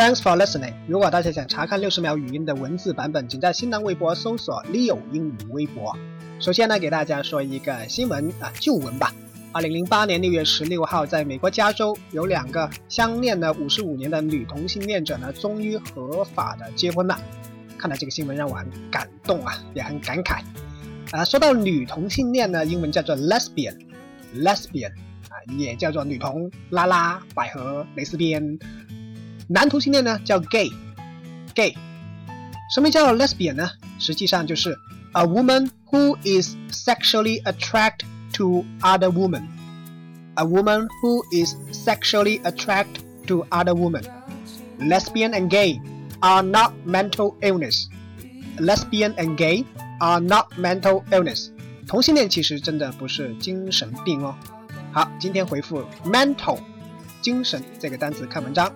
Thanks for listening。如果大家想查看六十秒语音的文字版本，请在新浪微博搜索 Leo 英语微博。首先呢，给大家说一个新闻啊，旧闻吧。二零零八年六月十六号，在美国加州，有两个相恋了五十五年的女同性恋者呢，终于合法的结婚了。看到这个新闻，让我很感动啊，也很感慨。啊，说到女同性恋呢，英文叫做 lesbian，lesbian 啊，也叫做女同、拉拉、百合、蕾丝边。男同性恋呢叫 gay，gay，什么叫 lesbian 呢？实际上就是 a woman who is sexually attracted to other women。a woman who is sexually attracted to other women. Lesbian and gay are not mental illness. Lesbian and gay are not mental illness. 同性恋其实真的不是精神病哦。好，今天回复 mental 精神这个单词看文章。